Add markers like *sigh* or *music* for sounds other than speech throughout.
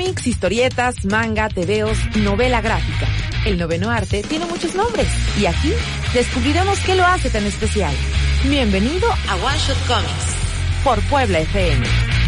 Cómics, historietas, manga, tebeos, novela gráfica. El noveno arte tiene muchos nombres y aquí descubriremos qué lo hace tan especial. Bienvenido a One Shot Comics por Puebla FM.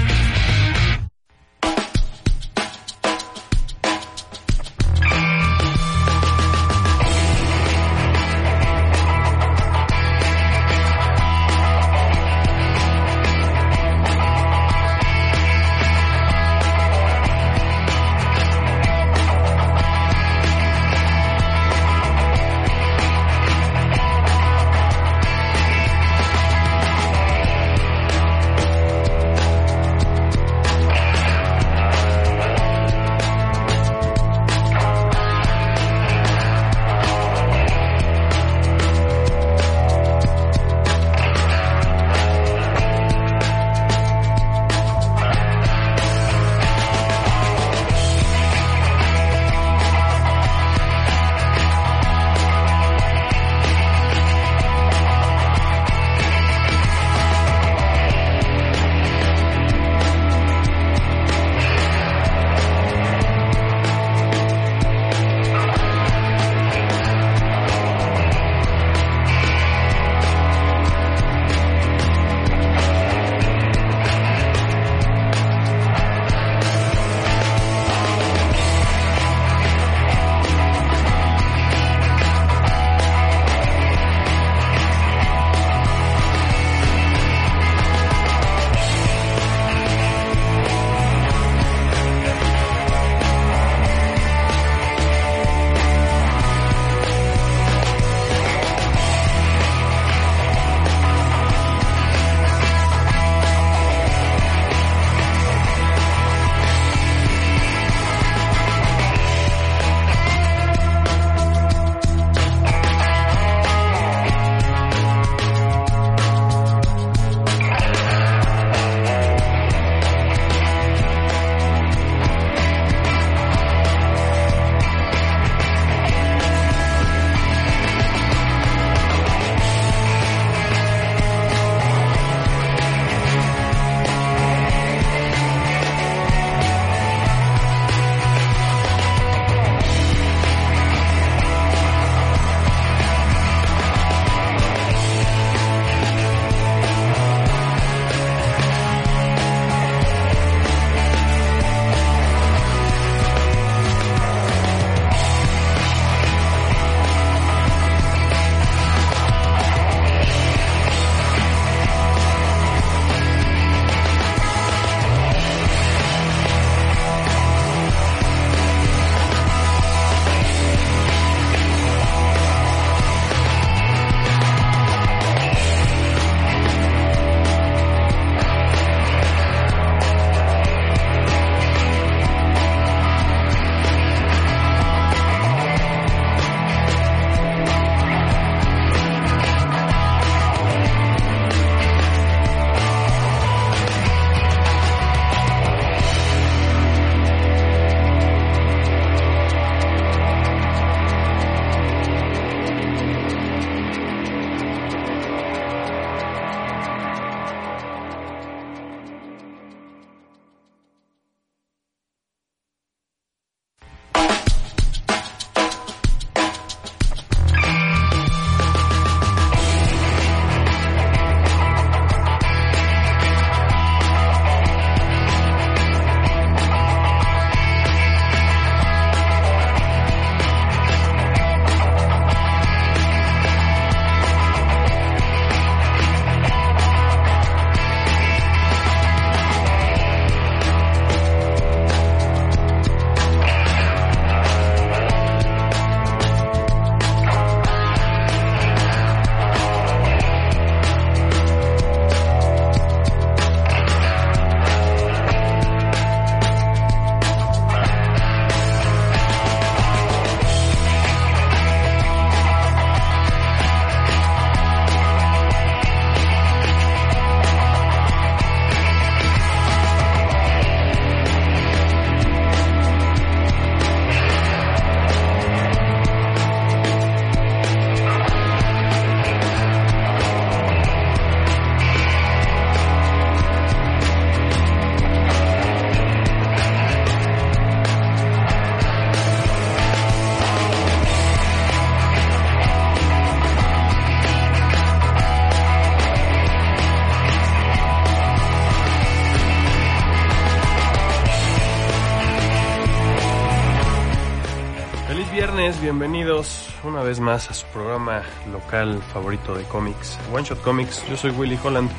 Bienvenidos una vez más a su programa local favorito de cómics, One Shot Comics. Yo soy Willy Holland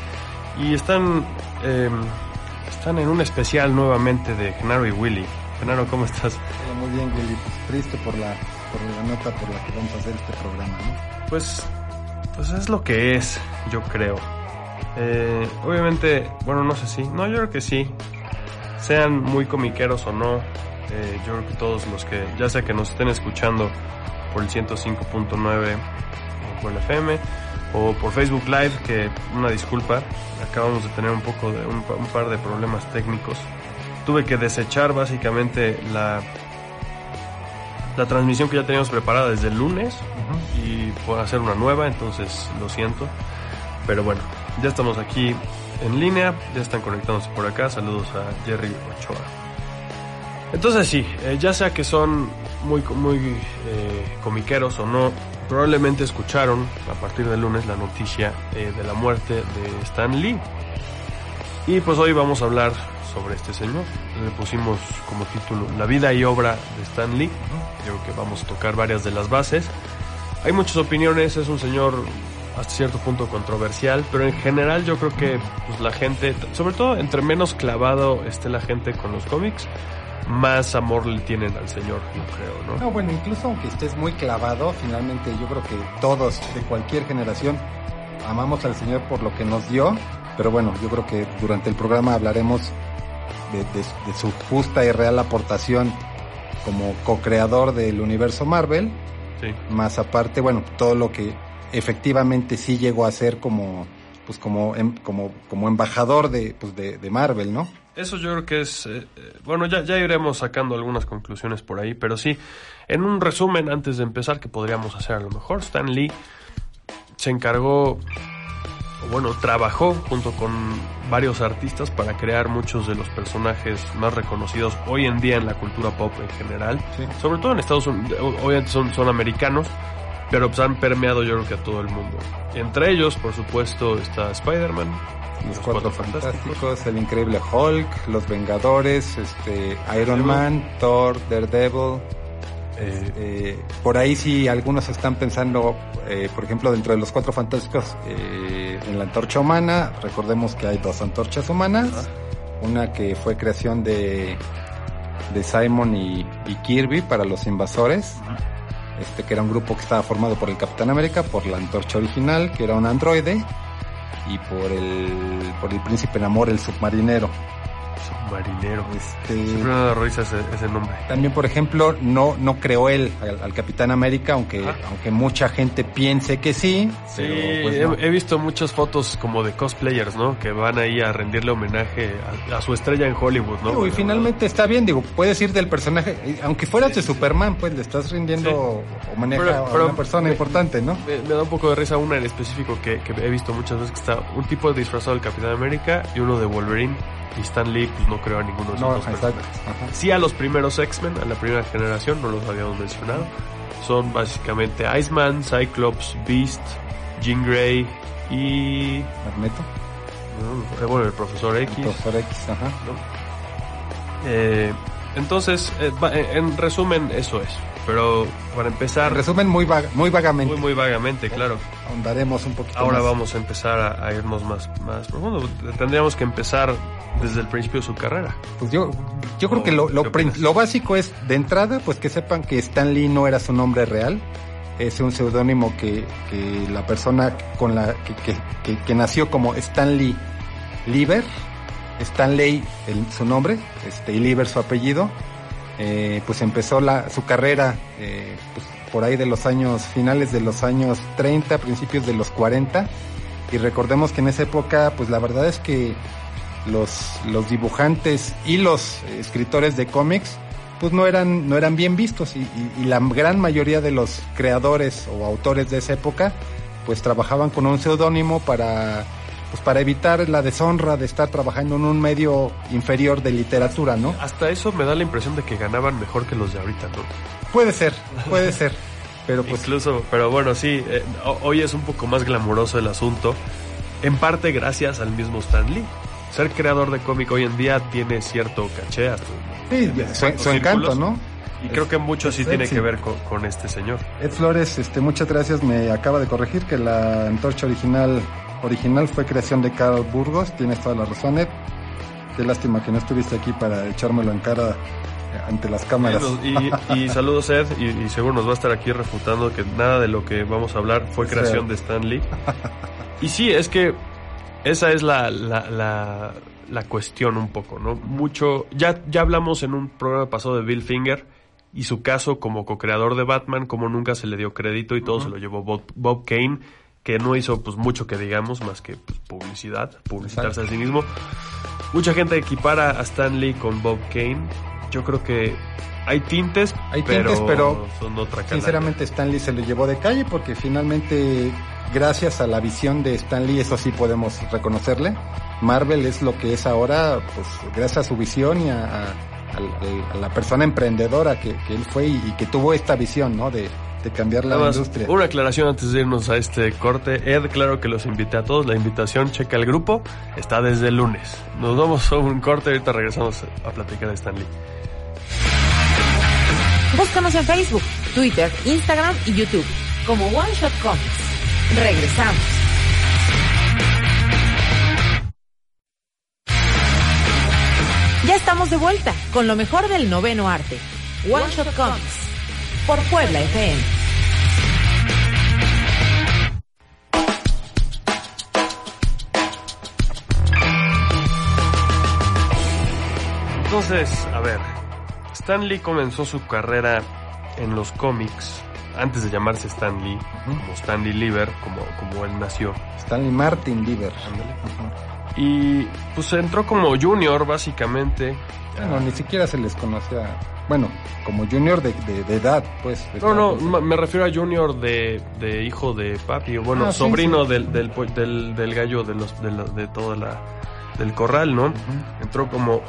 y están, eh, están en un especial nuevamente de Genaro y Willy. Genaro, ¿cómo estás? Hola, muy bien, Willy. Pues triste por la, por la nota por la que vamos a hacer este programa, ¿no? Pues, pues es lo que es, yo creo. Eh, obviamente, bueno, no sé si, no, yo creo que sí. Sean muy comiqueros o no, eh, yo creo que todos los que, ya sea que nos estén escuchando por el 105.9 por el FM o por Facebook Live, que una disculpa, acabamos de tener un poco de un, un par de problemas técnicos. Tuve que desechar básicamente la la transmisión que ya teníamos preparada desde el lunes y por hacer una nueva, entonces lo siento. Pero bueno, ya estamos aquí en línea, ya están conectándose por acá. Saludos a Jerry Ochoa. Entonces sí, eh, ya sea que son muy, muy eh, comiqueros o no, probablemente escucharon a partir del lunes la noticia eh, de la muerte de Stan Lee. Y pues hoy vamos a hablar sobre este señor. Le pusimos como título La vida y obra de Stan Lee. Yo creo que vamos a tocar varias de las bases. Hay muchas opiniones, es un señor hasta cierto punto controversial, pero en general yo creo que pues, la gente, sobre todo entre menos clavado esté la gente con los cómics, más amor le tienen al señor, yo creo, ¿no? No, bueno, incluso aunque estés muy clavado, finalmente yo creo que todos de cualquier generación amamos al Señor por lo que nos dio, pero bueno, yo creo que durante el programa hablaremos de, de- de su justa y real aportación como co-creador del universo Marvel, Sí. más aparte, bueno, todo lo que efectivamente sí llegó a ser como, pues como, em- como, como embajador de, pues de, de Marvel, ¿no? Eso yo creo que es, eh, eh, bueno, ya, ya iremos sacando algunas conclusiones por ahí, pero sí, en un resumen antes de empezar que podríamos hacer a lo mejor, Stan Lee se encargó, o bueno, trabajó junto con varios artistas para crear muchos de los personajes más reconocidos hoy en día en la cultura pop en general, Sí. sobre todo en Estados Unidos, obviamente son, son americanos, pero pues han permeado yo creo que a todo el mundo. Entre ellos, por supuesto, está Spider-Man, Los Cuatro Fantásticos, El Increíble Hulk, Los Vengadores, este, Iron Man, Thor, Daredevil. eh, Eh, por ahí si algunos están pensando, eh, por ejemplo, dentro de los Cuatro Fantásticos, eh, en la antorcha humana, recordemos que hay dos antorchas humanas. Una que fue creación de, de Simon y, y Kirby para los invasores. Este que era un grupo que estaba formado por el Capitán América, por la antorcha original, que era un androide, y por el, por el príncipe Namor, el submarinero. Submarinero. Este, Siempre me da risa ese, ese nombre. también, por ejemplo, no, no creó él al, al Capitán América, aunque, Ah. aunque mucha gente piense que sí. Sí, pero, pues, he, no. he visto muchas fotos como de cosplayers, ¿no? Que van ahí a rendirle homenaje a, a su estrella en Hollywood, ¿no? Digo, y finalmente está bien, digo, puedes ir del personaje, aunque fueras de Superman, pues le estás rindiendo homenaje Pero- a una persona me- importante, ¿no? Me, me da un poco de risa una en específico que, que he visto muchas veces que está un tipo disfrazado del Capitán América y uno de Wolverine. Y Stan Lee pues no creo a ninguno de esos No, dos exacto. personajes. ajá. Sí a los primeros X-Men, a la primera generación, no los habíamos mencionado. Son básicamente Iceman, Cyclops, Beast, Jean Grey y... Magneto, no, bueno, el Profesor X. Profesor X, ajá. ¿no? Eh, entonces, eh, eh, en resumen, eso es. Pero para empezar, En resumen, muy, vaga- muy vagamente, muy, muy vagamente, claro. ahondaremos un poquito Ahora más. vamos a empezar a, a irnos más, más profundo. Tendríamos que empezar desde el principio de su carrera. Pues yo, yo creo que lo, lo, lo básico es, de entrada, pues que sepan que Stan Lee no era su nombre real. Es un seudónimo que, que la persona con la que, que, nació como Stan Lee Lieber, Stanley el, su nombre, este, y Lieber su apellido, eh, pues empezó la, su carrera eh, pues, por ahí de los años, finales de los años 30, principios de los 40. Y recordemos que en esa época, pues la verdad es que los, los dibujantes y los escritores de cómics pues no eran, no eran bien vistos y, y- y la gran mayoría de los creadores o autores de esa época pues trabajaban con un seudónimo para pues para evitar la deshonra de estar trabajando en un medio inferior de literatura, ¿no? Hasta eso me da la impresión de que ganaban mejor que los de ahorita, ¿no? Puede ser, puede ser, pero pues Incluso, pero bueno, sí, eh, ho- hoy es un poco más glamuroso el asunto, en parte gracias al mismo Stan Lee. Ser creador de cómic hoy en día tiene cierto caché sí, su, su encanto. ¿no? Y creo que mucho sí tiene sí. que ver con, con este señor. Ed Flores, este, muchas gracias. Me acaba de corregir que la antorcha original, original fue creación de Carl Burgos. Tienes toda la razón, Ed. Qué lástima que no estuviste aquí para echármelo en cara eh, ante las cámaras. Y, y *laughs* saludos Ed, y, y seguro nos va a estar aquí refutando que nada de lo que vamos a hablar fue Sí. creación de Stan Lee. Y sí, es que esa es la, la, la, la cuestión un poco, ¿no? Mucho, ya, ya hablamos en un programa pasado de Bill Finger y su caso como co-creador de Batman, como nunca se le dio crédito y todo se lo llevó Bob, Bob Kane, que no hizo pues mucho que digamos, más que pues, publicidad, publicitarse a sí mismo. Mucha gente equipara a Stan Lee con Bob Kane. Yo creo que hay tintes, Hay tintes, pero son otra. Sinceramente, Stan Lee se lo llevó de calle porque finalmente, gracias a la visión de Stan Lee, eso sí podemos reconocerle. Marvel es lo que es ahora, pues gracias a su visión y a, a- a- a la persona emprendedora que, que él fue y, y que tuvo esta visión, ¿no? De, de cambiar la Nada más, industria. una aclaración antes de irnos a este corte. Ed, claro que los invité a todos. La invitación, checa el grupo, está desde el lunes. Nos vamos a un corte y ahorita regresamos a platicar de Stan Lee. Búscanos en Facebook, Twitter, Instagram y YouTube como One Shot Comics. Regresamos. Ya estamos de vuelta con lo mejor del noveno arte. One Shot Comics por Puebla FM. Entonces, a ver, Stan Lee comenzó su carrera en los cómics antes de llamarse Stan Lee, como Stan Lee Lieber, como, como él nació. Stanley Martin Lieber. Y pues entró como junior, básicamente. Bueno, ni siquiera se les conocía, bueno, como junior de, de- de edad, pues. de No, no, me refiero a Junior de, de hijo de papi, o bueno, Ah, sobrino sí. Del, del, del, del gallo de los de, la- de toda la del corral, ¿no? Entró como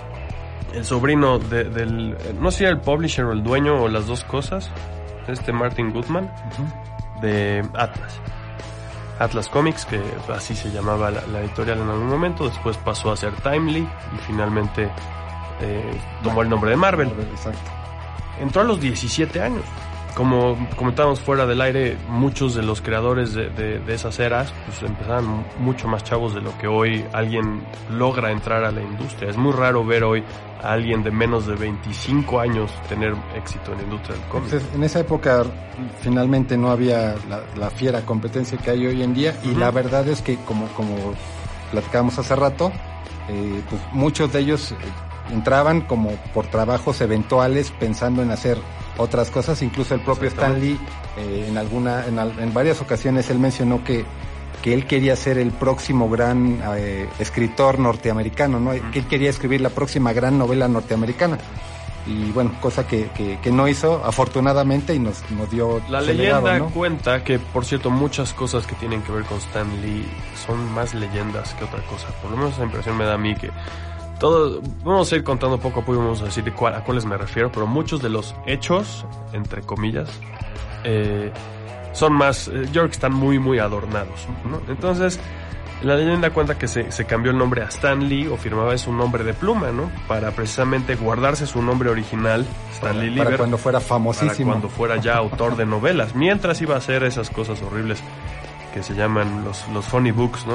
el sobrino de- del no sé si era el publisher o el dueño o las dos cosas, este Martin Goodman de Atlas. Atlas Comics, que así se llamaba la, la editorial en algún momento, después pasó a ser Timely y finalmente eh, tomó el nombre de Marvel Exacto. entró a los 17 años. Como comentábamos fuera del aire, muchos de los creadores de, de- de esas eras pues empezaban mucho más chavos de lo que hoy alguien logra entrar a la industria. Es muy raro ver hoy a alguien de menos de 25 años tener éxito en la industria del cómic. Entonces, en esa época finalmente no había la, la fiera competencia que hay hoy en día y la verdad es que como, como platicábamos hace rato, eh, pues muchos de ellos eh, entraban como por trabajos eventuales pensando en hacer otras cosas, incluso el propio Stan Lee eh, en alguna, en, en varias ocasiones él mencionó que que él quería ser el próximo gran eh, escritor norteamericano, ¿no? Que él quería escribir la próxima gran novela norteamericana. Y bueno, cosa que, que, que no hizo, afortunadamente, y nos, nos dio La legado, leyenda ¿no? cuenta que, por cierto, muchas cosas que tienen que ver con Stan Lee son más leyendas que otra cosa. Por lo menos esa impresión me da a mí que todo, vamos a ir contando poco a poco y vamos a decir cuál- a cuáles me refiero, pero muchos de los hechos, entre comillas, eh, son más, eh, yo creo que están muy, muy adornados. ¿no? Entonces, la leyenda cuenta que se, se cambió el nombre a Stan Lee o firmaba su nombre de pluma, ¿no? Para precisamente guardarse su nombre original, Stan Lee para Lieber cuando fuera para famosísimo. cuando fuera ya autor de novelas, mientras iba a hacer esas cosas horribles que se llaman los, los funny books, ¿no?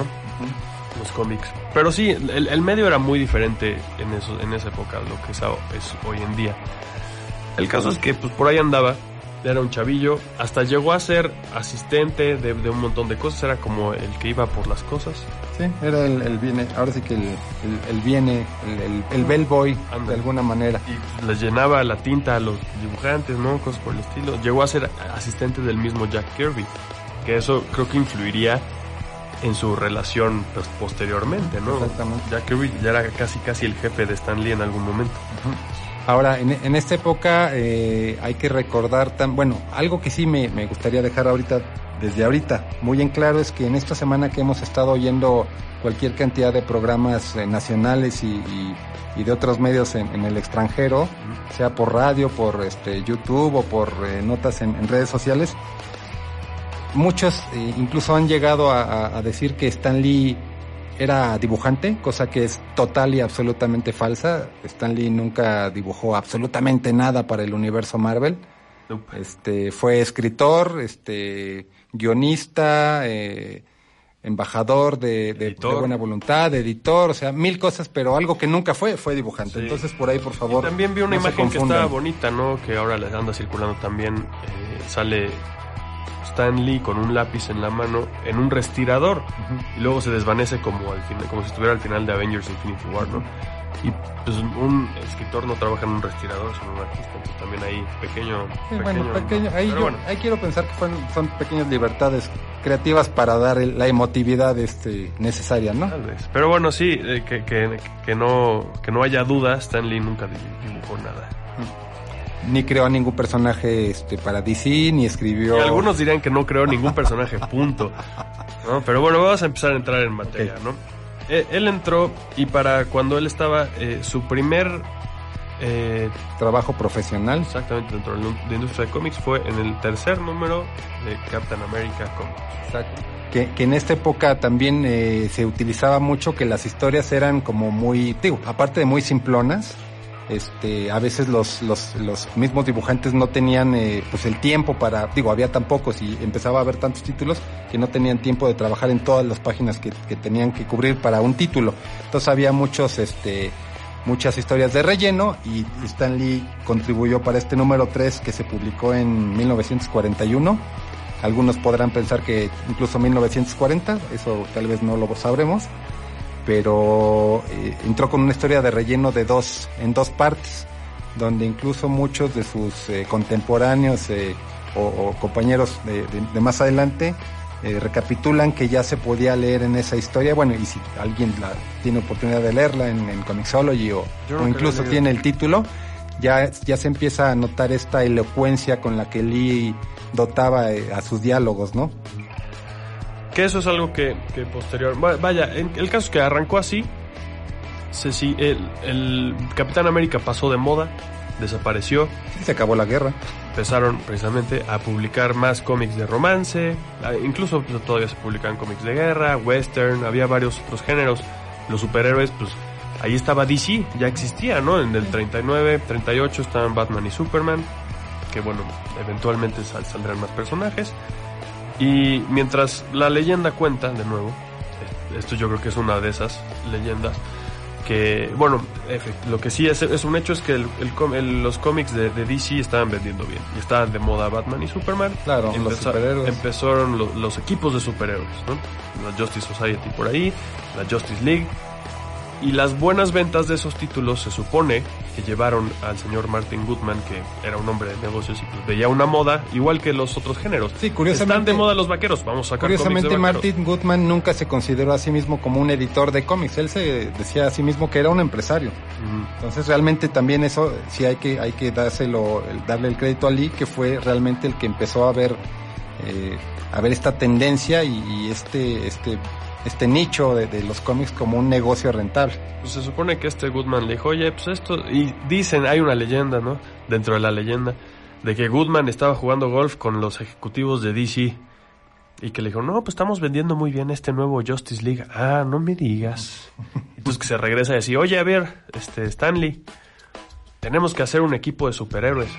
Los cómics. Pero sí, el, el medio era muy diferente en, eso, en esa época, lo que es, hoy en día. El caso es que pues, por ahí andaba, era un chavillo, hasta llegó a ser asistente de, de un montón de cosas, era como el que iba por las cosas. Sí, era el, el viene, ahora sí que el, el, el viene, el, el, el bellboy, de alguna manera. y les llenaba la tinta a los dibujantes, ¿no? Cosas por el estilo. Llegó a ser asistente del mismo Jack Kirby, que eso creo que influiría en su relación pues, posteriormente, ¿no? Exactamente. Jack Kirby ya era casi casi el jefe de Stan Lee en algún momento. Ahora, en, en esta época eh, hay que recordar, tan, bueno, algo que sí me, me gustaría dejar ahorita, desde ahorita, muy en claro, es que en esta semana que hemos estado oyendo cualquier cantidad de programas eh, nacionales y, y- y de otros medios en, en el extranjero, sea por radio, por este, YouTube o por eh, notas en, en redes sociales, muchos eh, incluso han llegado a, decir que Stan Lee era dibujante, cosa que es total y absolutamente falsa. Stan Lee nunca dibujó absolutamente nada para el universo Marvel. Nope. Este, fue escritor, este, guionista, eh, embajador de, de- buena voluntad, editor, o sea, mil cosas, pero algo que nunca fue, fue dibujante. Sí. Entonces, por ahí, por favor. También vi una no imagen que está bonita, ¿no? Que ahora les anda circulando también. eh, sale Stan Lee con un lápiz en la mano en un respirador y luego se desvanece como al final, como si estuviera al final de Avengers Infinity War, ¿no? Y pues un escritor no trabaja en un respirador, sino un artista, entonces también ahí pequeño, Sí, pequeño, bueno, pequeño, ahí, yo- bueno. ahí quiero pensar que fueron- son pequeñas libertades creativas para dar la emotividad este, necesaria, ¿no? Tal vez. Pero bueno, sí, eh, que, que, que no, que no haya duda, Stan Lee nunca di- dibujó nada. Ni creó a ningún personaje este, para DC, ni escribió... Y algunos dirían que no creó ningún personaje, punto. ¿No? Pero bueno, vamos a empezar a entrar en materia. ¿no? Eh, él entró y para cuando él estaba, eh, su primer, eh, Trabajo profesional. exactamente dentro de la industria de cómics, fue en el tercer número de Captain America Comics. Que, que en esta época también eh, se utilizaba mucho que las historias eran como muy, digo, aparte de muy simplonas, este, a veces los, los, los mismos dibujantes no tenían eh, pues el tiempo para, digo, había tan pocos y empezaba a haber tantos títulos que no tenían tiempo de trabajar en todas las páginas que, tenían que cubrir para un título. Entonces había muchos, este, muchas historias de relleno y Stan Lee contribuyó para este número 3 que se publicó en 1941. Algunos podrán pensar que incluso 1940, eso tal vez no lo sabremos, pero eh, entró con una historia de relleno de dos, en dos partes, donde incluso muchos de sus eh, contemporáneos eh, o, o compañeros de, de- de más adelante eh, recapitulan que ya se podía leer en esa historia, bueno, y si alguien la, tiene oportunidad de leerla en, en Comixology o, o incluso tiene el título, ya, ya se empieza a notar esta elocuencia con la que Lee dotaba a sus diálogos, ¿no? Que eso es algo que, que posterior... va- Vaya, el caso es que arrancó así, se, sí, el, el Capitán América pasó de moda, desapareció, Y se acabó la guerra. empezaron precisamente a publicar más cómics de romance, incluso pues, todavía se publican cómics de guerra, western, había varios otros géneros. Los superhéroes, pues ahí estaba DC, ya existía, ¿no? En el 39, 38 estaban Batman y Superman, que bueno, eventualmente sal- saldrán más personajes. Y mientras la leyenda cuenta, de nuevo, esto yo creo que es una de esas leyendas, que, bueno, lo que sí es, es un hecho es que el- el los cómics de, de DC estaban vendiendo bien. Y estaban de moda Batman y Superman. Claro, los superhéroes. Empezaron lo- los equipos de superhéroes, ¿no? La Justice Society por ahí, la Justice League. Y las buenas ventas de esos títulos se supone que llevaron al señor Martin Goodman, que era un hombre de negocios y pues veía una moda, igual que los otros géneros. Sí, curiosamente- Están de moda los vaqueros, vamos a sacar Curiosamente, de. Martin Goodman nunca se consideró a sí mismo como un editor de cómics. Él se decía a sí mismo que era un empresario. Ujú. Entonces, realmente también eso sí hay que hay que dárselo, el- darle el crédito a Lee, que fue realmente el que empezó a ver eh, a ver esta tendencia y, y este este este nicho de, de los cómics como un negocio rentable. Pues se supone que este Goodman le dijo, oye, pues esto... Y dicen, hay una leyenda, ¿no? Dentro de la leyenda, de que Goodman estaba jugando golf con los ejecutivos de DC. Y que le dijo, no, pues estamos vendiendo muy bien este nuevo Justice League. Ah, no me digas. *laughs* Entonces que se regresa y decir, oye, a ver, este, Stanley, tenemos que hacer un equipo de superhéroes.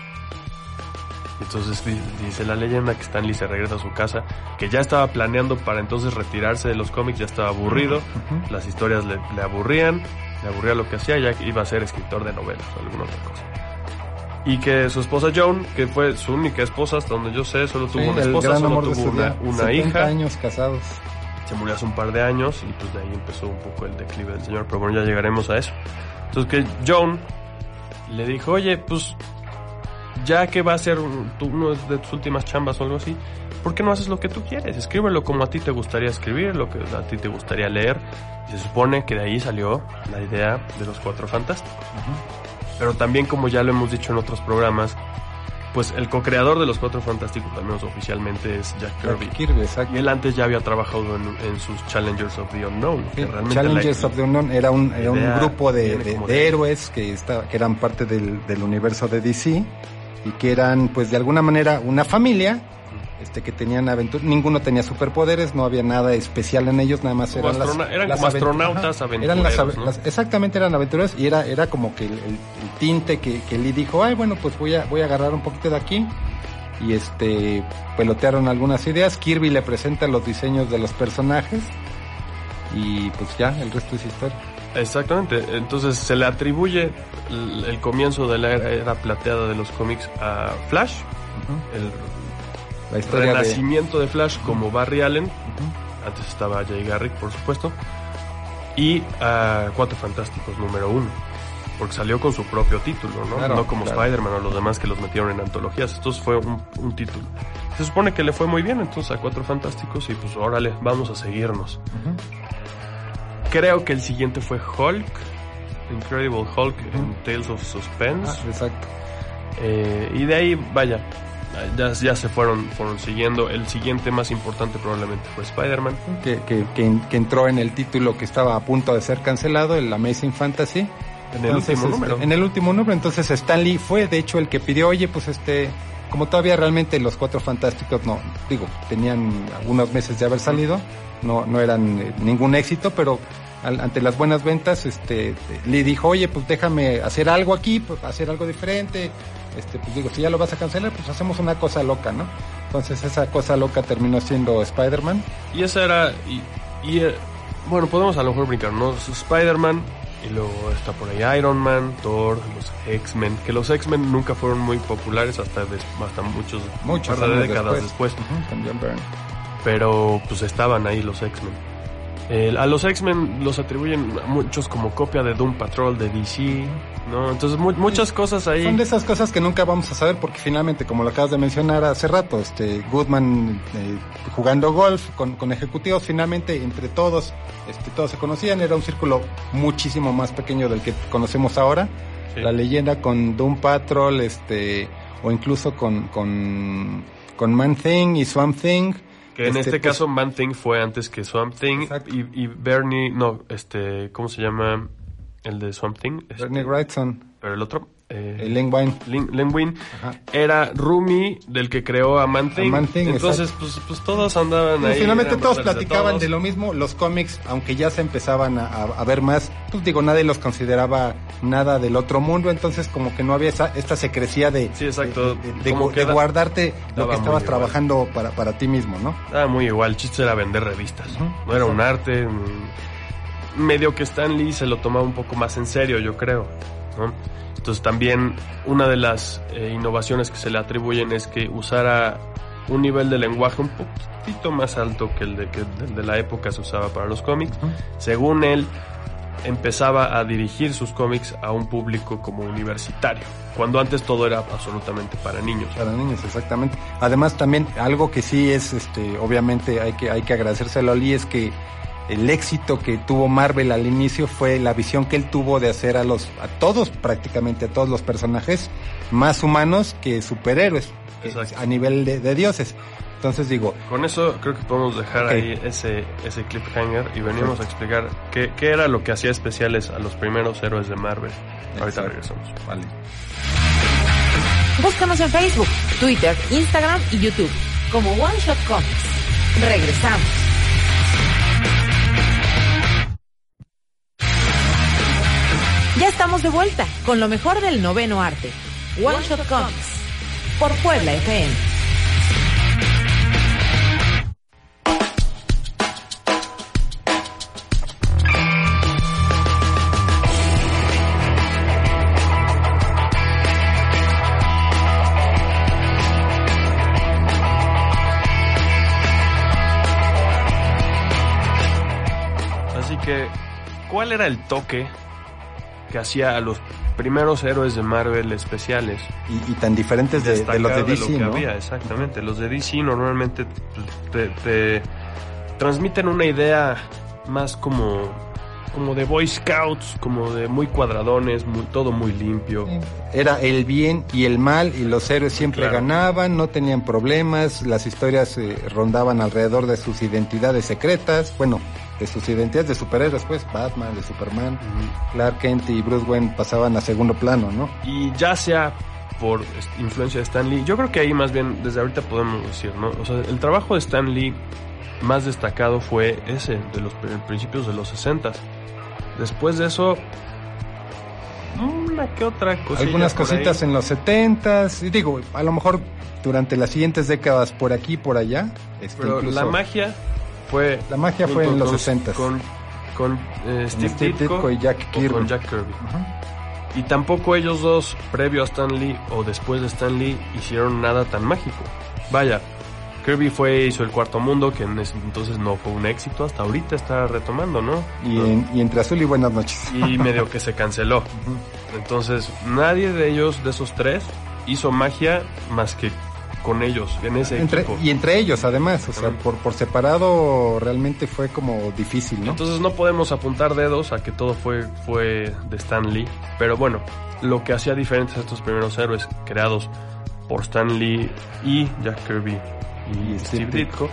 Entonces di- dice la leyenda que Stanley se regresa a su casa, que ya estaba planeando para entonces retirarse de los cómics, ya estaba aburrido, las historias le, le aburrían, le aburría lo que hacía, ya iba a ser escritor de novelas o alguna otra cosa. Y que su esposa Joan, que fue su única esposa, hasta donde yo sé, solo tuvo Sí, una esposa, solo tuvo una, una 70 hija, años casados. se murió hace un par de años y pues de ahí empezó un poco el declive del señor, pero bueno, ya llegaremos a eso. Entonces que Joan le dijo, oye, pues ya que va a ser tu- uno de tus últimas chambas o algo así, ¿por qué no haces lo que tú quieres? Escríbelo como a ti te gustaría escribir, lo que a ti te gustaría leer. Y se supone que de ahí salió la idea de los cuatro fantásticos. Pero también, como ya lo hemos dicho en otros programas, pues el co-creador de los cuatro fantásticos, al menos oficialmente, es Jack Kirby. Kirby, exacto. Y él antes ya había trabajado en, en sus Challengers of the Unknown. Sí, Challengers la- of the Unknown era un, era un idea grupo de, héroes que, está, que eran parte del, del universo de DC y que eran pues de alguna manera una familia este que tenían aventuras, ninguno tenía superpoderes, no había nada especial en ellos, nada más eran las, eran las como astronautas Ajá, eran las, aventureros, ave- ¿no? las- exactamente eran aventuras y era era como que el, el- el tinte que, que Lee dijo, ay bueno pues voy a voy a agarrar un poquito de aquí y este pelotearon algunas ideas, Kirby le presenta los diseños de los personajes y pues ya el resto es historia. Exactamente, entonces se le atribuye el, el comienzo de la era, era plateada de los cómics a Flash, el La historia de renacimiento de... Flash como Barry Allen, antes estaba Jay Garrick por supuesto, y a Cuatro Fantásticos número uno, porque salió con su propio título, ¿no? Claro, no como claro. Spider-Man o los demás que los metieron en antologías, entonces fue un, un título. Se supone que le fue muy bien entonces a Cuatro Fantásticos y pues órale, vamos a seguirnos. Creo que el siguiente fue Hulk, Incredible Hulk en Tales of Suspense. Ah, exacto. Eh, y de ahí, vaya, ya, ya se fueron, fueron siguiendo. El siguiente más importante probablemente fue Spider-Man. que, que, que, que entró en el título que estaba a punto de ser cancelado, el Amazing Fantasy. En el último número. En el último número, entonces Stanley fue de hecho el que pidió, oye, pues este, como todavía realmente los cuatro fantásticos no, digo, tenían algunos meses de haber salido, no, no eran eh, ningún éxito, pero al- ante las buenas ventas, este, Lee dijo, oye, pues déjame hacer algo aquí, pues, hacer algo diferente, este, pues digo, si ya lo vas a cancelar, pues hacemos una cosa loca, ¿no? Entonces esa cosa loca terminó siendo Spider-Man. Y esa era. Y, y, eh, bueno, podemos a lo mejor brincar, ¿no? Spider-Man. Y luego está por ahí Iron Man, Thor, los X-Men. Que los X-Men nunca fueron muy populares hasta, des- hasta muchos, años décadas después. John Byrne. pero pues estaban ahí los X-Men. Eh, a los X-Men los atribuyen a muchos como copia de Doom Patrol de DC, ¿no? Entonces mu- muchas cosas ahí. Son de esas cosas que nunca vamos a saber porque finalmente, como lo acabas de mencionar hace rato, este Goodman eh, jugando golf con, con ejecutivos, finalmente entre todos, este, todos se conocían, era un círculo muchísimo más pequeño del que conocemos ahora. Sí. La leyenda con Doom Patrol, este, o incluso con, con, con Man Thing y Swamp Thing. Que en este, pues, caso Man Thing fue antes que Swamp Thing y, y Bernie, no, este, ¿cómo se llama? El de Swamp Thing. Este, Bernie Wrightson, Pero el otro. Eh, Len Wein. Lin, Len Wein Ajá. era Roomie del que creó a Man Thing. Man Thing, Entonces, pues, pues todos andaban ahí. finalmente todos platicaban de, todos. lo mismo, los cómics, aunque ya se empezaban a, ver más, pues digo, nadie los consideraba nada del otro mundo, entonces como que no había esa, esta secrecía de, Sí, exacto. de, de- guardarte lo que estabas trabajando para, para ti mismo, ¿no? Estaba muy igual, el chiste era vender revistas. No era un arte. mm, Medio que Stan Lee se lo tomaba un poco más en serio, yo creo. ¿No? Entonces también una de las eh, innovaciones que se le atribuyen es que usara un nivel de lenguaje un poquito más alto que el de, que el de la época se usaba para los cómics. Según él, empezaba a dirigir sus cómics a un público como universitario, cuando antes todo era absolutamente para niños. Para niños, exactamente. Además también algo que sí es, este, obviamente hay que, hay que agradecérselo a Lee es que el éxito que tuvo Marvel al inicio fue la visión que él tuvo de hacer a los, a todos, prácticamente a todos los personajes más humanos que superhéroes, Exacto. a nivel de, de dioses. Entonces digo, Con eso creo que podemos dejar ahí ese, ese cliffhanger y venimos a explicar qué, qué era lo que hacía especiales a los primeros héroes de Marvel. Ahorita regresamos. vale. Búscanos en Facebook, Twitter, Instagram y YouTube como One Shot Comics. Regresamos. Ya estamos de vuelta con lo mejor del noveno arte. One Shot Comics por Puebla FM. Así que, ¿cuál era el toque que hacía a los primeros héroes de Marvel especiales? Y, y tan diferentes de, los de lo DC, que ¿no? había, exactamente. Los de DC normalmente te, te transmiten una idea más como como de Boy Scouts, como de muy cuadradones, muy, todo muy limpio. Era el bien y el mal y los héroes siempre Claro. ganaban, no tenían problemas, las historias eh, rondaban alrededor de sus identidades secretas, bueno, de sus identidades de superhéroes, pues Batman, de Superman, Clark Kent y Bruce Wayne pasaban a segundo plano, ¿no? Y ya sea por influencia de Stan Lee. Yo creo que ahí más bien desde ahorita podemos decir, ¿no? O sea, el trabajo de Stan Lee más destacado fue ese, de los pr- principios de los 60 Después de eso, una que otra cosilla Algunas cositas ahí. en los setentas, y digo, a lo mejor durante las siguientes décadas por aquí por allá. este, Pero incluso- la magia fue... La magia fue en los con- 60s. Con, con, eh, Steve, Steve Ditko Ditko y Jack Kirby. con Jack Kirby. Ujú. Y tampoco ellos dos, previo a Stan Lee o después de Stan Lee, hicieron nada tan mágico. Vaya, Kirby fue hizo el cuarto mundo, que en ese entonces no fue un éxito, hasta ahorita está retomando, ¿no? y, en- y entre azul y buenas noches. Y medio que se canceló. *laughs* Entonces, nadie de ellos, de esos tres, hizo magia más que con ellos, en ese Entre- equipo. y entre ellos, además, o sea, por, por separado realmente fue como difícil, ¿no? Entonces no podemos apuntar dedos a que todo fue, fue de Stan Lee. Pero bueno, lo que hacía diferentes a estos primeros héroes creados por Stan Lee y Jack Kirby y, Steve Ditko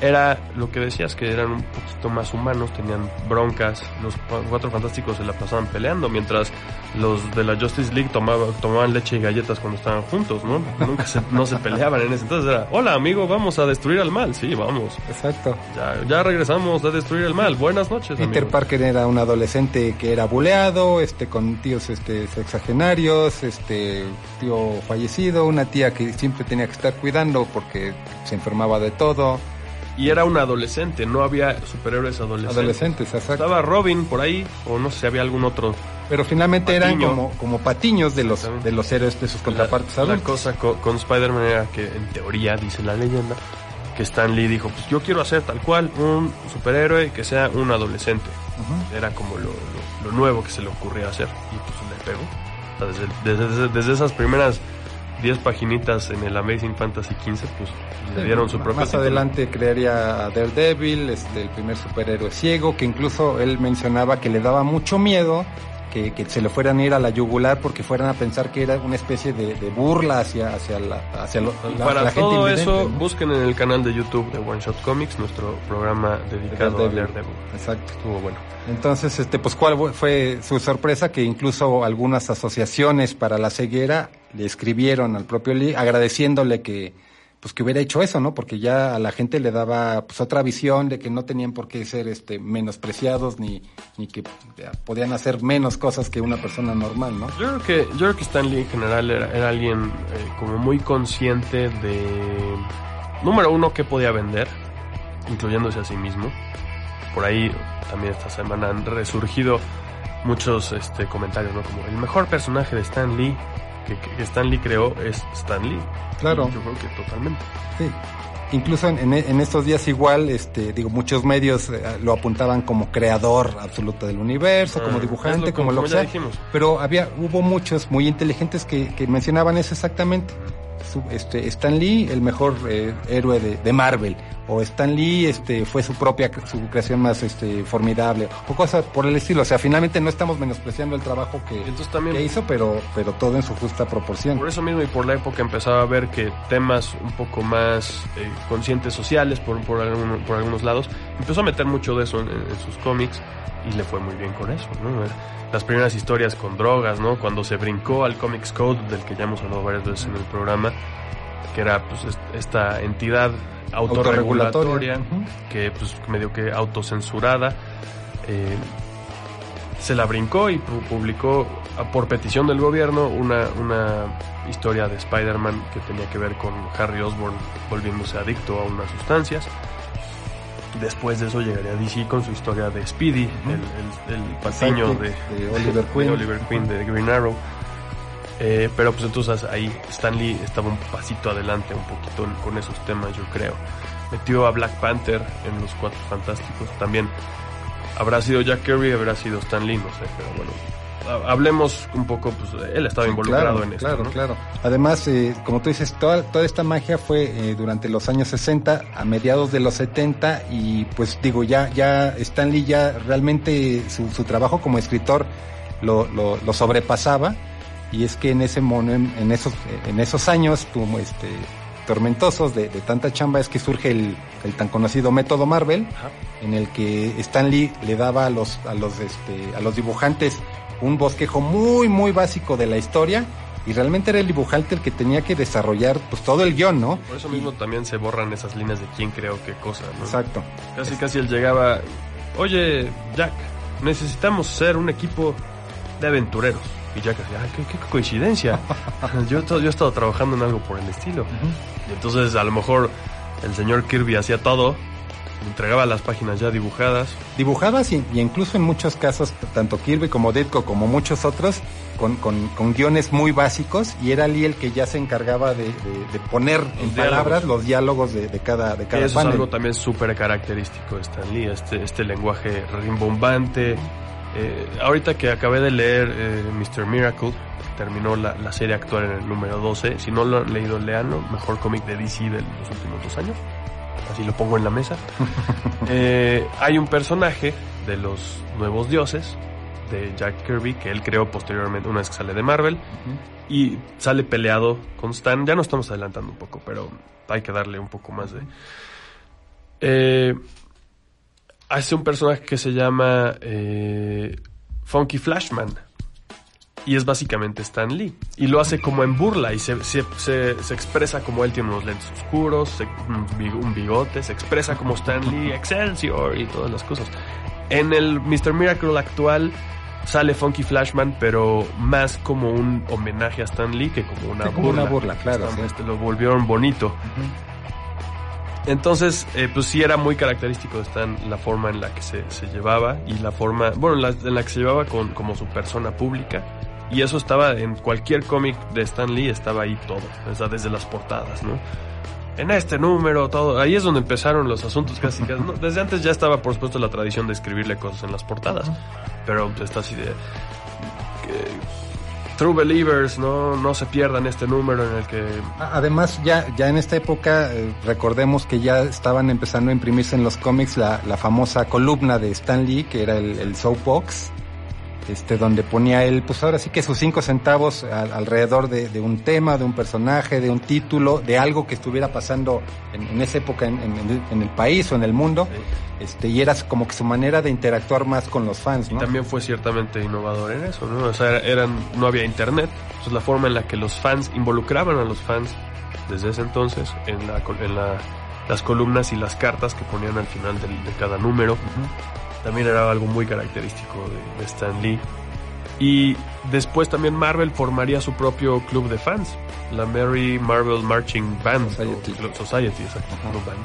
era lo que decías que eran un poquito más humanos, tenían broncas, los cu- cuatro fantásticos se la pasaban peleando, mientras los de la Justice League tomaban, tomaban leche y galletas cuando estaban juntos, ¿no? Nunca se, no se peleaban en ese entonces era, hola amigo, vamos a destruir al mal, sí, vamos, Exacto. ya, ya regresamos a destruir el mal, buenas noches. Peter amigo". Parker era un adolescente que era buleado, este, con tíos este, sexagenarios, este, tío fallecido, una tía que siempre tenía que estar cuidando porque se enfermaba de todo. Y era un adolescente, no había superhéroes adolescentes. Adolescentes, exacto. Estaba Robin por ahí, o no sé si había algún otro. Pero finalmente eran como, como patiños de los, de los héroes de sus contrapartes la, la cosa co- con, Spider-Man era que, en teoría, dice la leyenda, que Stan Lee dijo, pues yo quiero hacer tal cual un superhéroe que sea un adolescente. Era como lo, lo- lo nuevo que se le ocurría hacer. Y pues le pegó. O sea, desde, desde- desde esas primeras 10 paginitas en el Amazing Fantasy 15, pues le dieron su propio Más título. adelante crearía a Daredevil, este, el primer superhéroe ciego, que incluso él mencionaba que le daba mucho miedo que, que se le fueran a ir a la yugular porque fueran a pensar que era una especie de, de burla hacia, hacia, la, hacia lo- la, para la gente todo invidente, eso, busquen en el canal de YouTube de One Shot Comics nuestro programa dedicado a Daredevil. Daredevil. Exacto. Estuvo bueno. Entonces, este, pues, ¿cuál fue su sorpresa? Que incluso algunas asociaciones para la ceguera le escribieron al propio Lee agradeciéndole que, pues, que hubiera hecho eso, ¿no? Porque ya a la gente le daba, pues, otra visión de que no tenían por qué ser, este, menospreciados ni, ni que podían hacer menos cosas que una persona normal, ¿no? Yo creo que, yo creo que Stan Lee en general era, alguien eh, como muy consciente de, número uno, qué podía vender, incluyéndose a sí mismo. Por ahí también esta semana han resurgido muchos este, comentarios, ¿no? Como el mejor personaje de Stan Lee que, que Stan Lee creó es Stan Lee. Claro. Yo creo que totalmente. Sí. Incluso en, en- estos días igual, este, digo, muchos medios eh, lo apuntaban como creador absoluto del universo, como Ah, dibujante, lo- como lo que sea. dijimos. Pero había, hubo muchos muy inteligentes que, que mencionaban eso exactamente. Este, Stan Lee, el mejor eh, héroe de, de Marvel, o Stan Lee, este, fue su propia, su creación más, este, formidable, o cosas por el estilo. O sea, finalmente no estamos menospreciando el trabajo que, Entonces también que hizo, pero, pero todo en su justa proporción. Por eso mismo y por la época empezaba a ver que temas un poco más eh, conscientes sociales por, por, algún- por algunos lados, empezó a meter mucho de eso en, en sus cómics y le fue muy bien con eso, ¿no? Las primeras historias con drogas, ¿no? Cuando se brincó al Comics Code, del que ya hemos hablado varias veces en el programa, que era pues est- esta entidad autorregulatoria, que pues medio que autocensurada, eh, se la brincó y pu- publicó por petición del gobierno una, una historia de Spider-Man que tenía que ver con Harry Osborn volviéndose adicto a unas sustancias. Después de eso llegaría DC con su historia de Speedy, el, el, el patiño Sidekick de, de Oliver de Queen. Oliver Queen de Green Arrow. Eh, pero pues entonces ahí Stan Lee estaba un pasito adelante un poquito con esos temas, yo creo. Metió a Black Panther en los Cuatro Fantásticos. También habrá sido Jack Kirby, habrá sido Stan Lee, no sé, pero bueno. Ha- Hablemos un poco, pues él estaba involucrado claro, en esto. Claro, ¿no? claro. Además, eh, como tú dices, toda, toda esta magia fue eh, durante los años 60, a mediados de los 70, y pues digo, ya, ya Stan Lee ya realmente su, su trabajo como escritor lo, lo, lo sobrepasaba, y es que en ese mono, en, en esos, en esos años, como este tormentosos de, de tanta chamba es que surge el, el tan conocido método Marvel, Ajá. en el que Stan Lee le daba a los, a los, este, a los dibujantes un bosquejo muy, muy básico de la historia y realmente era el dibujante el que tenía que desarrollar pues todo el guion, ¿no? Por eso mismo también se borran esas líneas de quién creó qué cosa, ¿no? Exacto. Casi casi él llegaba, oye Jack, necesitamos ser un equipo de aventureros. Y Jack decía, ah, qué, qué coincidencia. *laughs* yo, yo he estado trabajando en algo por el estilo. Y entonces a lo mejor el señor Kirby hacía todo, entregaba las páginas ya dibujadas. Dibujadas y, y incluso en muchos casos, tanto Kirby como Ditko como muchos otros, con, con, con guiones muy básicos y era Lee el que ya se encargaba de, de- de poner en diálogos. palabras los diálogos de, de cada, de Y cada eso es panel. algo también súper característico de Stan Lee, este, este lenguaje rimbombante. Eh, ahorita que acabé de leer eh, Mr. Miracle, terminó la, la serie actual en el número 12. Si no lo han leído, leanlo. Mejor cómic de DC de los últimos dos años. Así lo pongo en la mesa. *laughs* Eh, hay un personaje de los nuevos dioses de Jack Kirby que él creó posteriormente, una vez que sale de Marvel. Y sale peleado con Stan. Ya nos estamos adelantando un poco, pero hay que darle un poco más de. Eh, hace un personaje que se llama eh, Funky Flashman. Y es básicamente Stan Lee. Y lo hace como en burla y se, se, se- se expresa como él tiene unos lentes oscuros, un big- un bigote, se expresa como Stan Lee, Excelsior y todas las cosas. En el Mr. Miracle actual sale Funky Flashman, pero más como un homenaje a Stan Lee que como una Sí, como burla. una burla, claro, Stan- sí. este, lo volvieron bonito. Entonces, eh, pues sí era muy característico de Stan la forma en la que se, se llevaba y la forma, bueno, en la, en la que se llevaba con, como su persona pública. Y eso estaba en cualquier cómic de Stan Lee, estaba ahí todo, desde las portadas, ¿no? En este número, todo. Ahí es donde empezaron los asuntos casi. casi ¿no? Desde antes ya estaba, por supuesto, la tradición de escribirle cosas en las portadas. Pero está así de. que True Believers, no, no se pierdan este número en el que Además, ya, ya en esta época, eh, recordemos que ya estaban empezando a imprimirse en los cómics la, la famosa columna de Stan Lee, que era el, el Soapbox, este, donde ponía él, pues ahora sí que sus cinco centavos al- alrededor de, de un tema, de un personaje, de un título, de algo que estuviera pasando en, en esa época en, en el, en el país o en el mundo, este, y era como que su manera de interactuar más con los fans, Y ¿no? también fue ciertamente innovador en eso, ¿no? O sea, eran, no había internet, entonces la forma en la que los fans involucraban a los fans desde ese entonces en, la, en la- las columnas y las cartas que ponían al final del- de cada número, también era algo muy característico de, de Stan Lee. Y después también Marvel formaría su propio club de fans, la Mary Marvel Marching Band, Society. o Society, exacto, no band.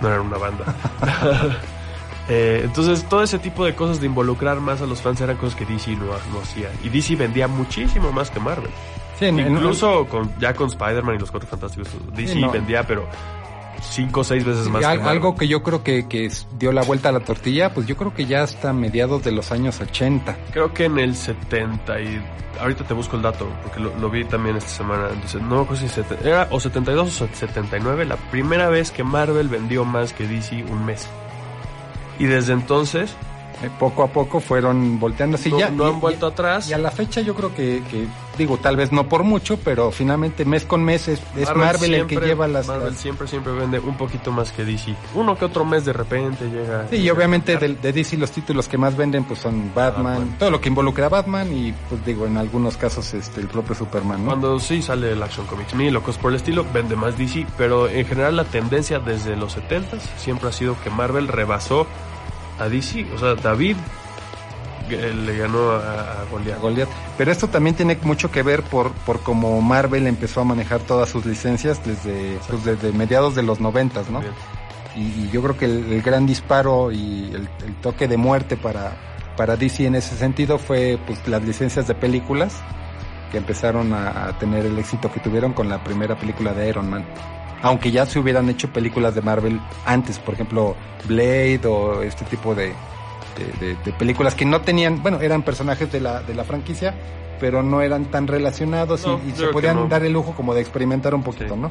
No era una banda. *laughs* Eh, entonces, todo ese tipo de cosas de involucrar más a los fans eran cosas que DC no, no hacía. Y DC vendía muchísimo más que Marvel. Sí, Incluso con, ya con Spider-Man y los Cuatro Fantásticos, DC Sí, vendía, pero cinco o seis veces más al- que Marvel. algo que yo creo que, que dio la vuelta a la tortilla, pues yo creo que ya hasta mediados de los años 80. Creo que en el 70 y... Ahorita te busco el dato, porque lo, lo vi también esta semana. Entonces, no me si era o 72 o 79, la primera vez que Marvel vendió más que DC un mes. Y desde entonces Eh, poco a poco fueron volteando así no, ya. no y- han vuelto atrás. Y a la fecha yo creo que, que, digo, tal vez no por mucho, pero finalmente mes con mes es, es Marvel, el que lleva las... Marvel siempre, siempre vende un poquito más que DC. Uno que otro mes de repente llega. Sí, y obviamente de, de DC los títulos que más venden pues son Batman, Batman. todo lo que involucra a Batman y pues digo, en algunos casos este el propio Superman, ¿no? Cuando sí sale el Action Comics 1000 o cosas por el estilo, vende más DC, pero en general la tendencia desde los 70s siempre ha sido que Marvel rebasó a DC. O sea, David le ganó a, Goliath. Goliath. Pero esto también tiene mucho que ver por, por cómo Marvel empezó a manejar todas sus licencias desde, pues, desde mediados de los noventas, ¿no? Y, y yo creo que el, el gran disparo y el, el toque de muerte para, para DC en ese sentido fue pues las licencias de películas que empezaron a, a tener el éxito que tuvieron con la primera película de Iron Man. Aunque ya se hubieran hecho películas de Marvel antes, por ejemplo Blade o este tipo de, de, de- de películas que no tenían, bueno, eran personajes de la, de la franquicia, pero no eran tan relacionados y- No, y, yo se podían no. dar el lujo como de experimentar un poquito, Sí. ¿no?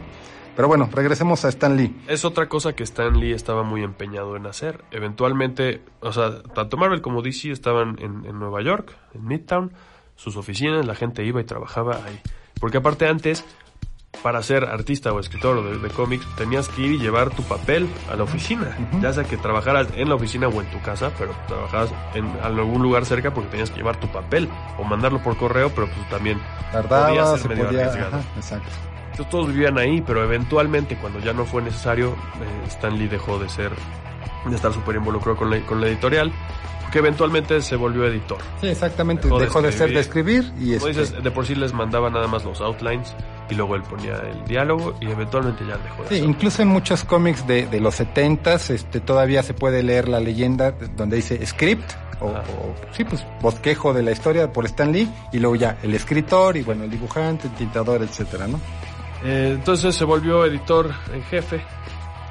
Pero bueno, regresemos a Stan Lee. Es otra cosa que Stan Lee estaba muy empeñado en hacer. Eventualmente, o sea, tanto Marvel como DC estaban en, en Nueva York, en Midtown, sus oficinas, la gente iba y trabajaba ahí. Porque aparte antes, para ser artista o escritor de, de cómics, tenías que ir y llevar tu papel a la oficina. Ya sea que trabajaras en la oficina o en tu casa, pero trabajabas en algún lugar cerca porque tenías que llevar tu papel o mandarlo por correo, pero pues también podía Tardaba, ser se medio podía... ajá, exacto. Entonces, todos vivían ahí, pero eventualmente cuando ya no fue necesario, eh, Stan Lee dejó de ser, de estar súper involucrado con la, con la editorial, que eventualmente se volvió editor. Sí, exactamente. Dejó Dejó, de de, ser de escribir y Como este, dices, de por sí les mandaba nada más los outlines y luego él ponía el diálogo y eventualmente ya dejó de Sí, incluso en muchos cómics de, de los 70s este, todavía se puede leer la leyenda donde dice script o, Ah. o, sí, pues bosquejo de la historia por Stan Lee y luego ya el escritor y bueno, el dibujante, el tintador, etcétera, ¿no? Eh, entonces se volvió editor en jefe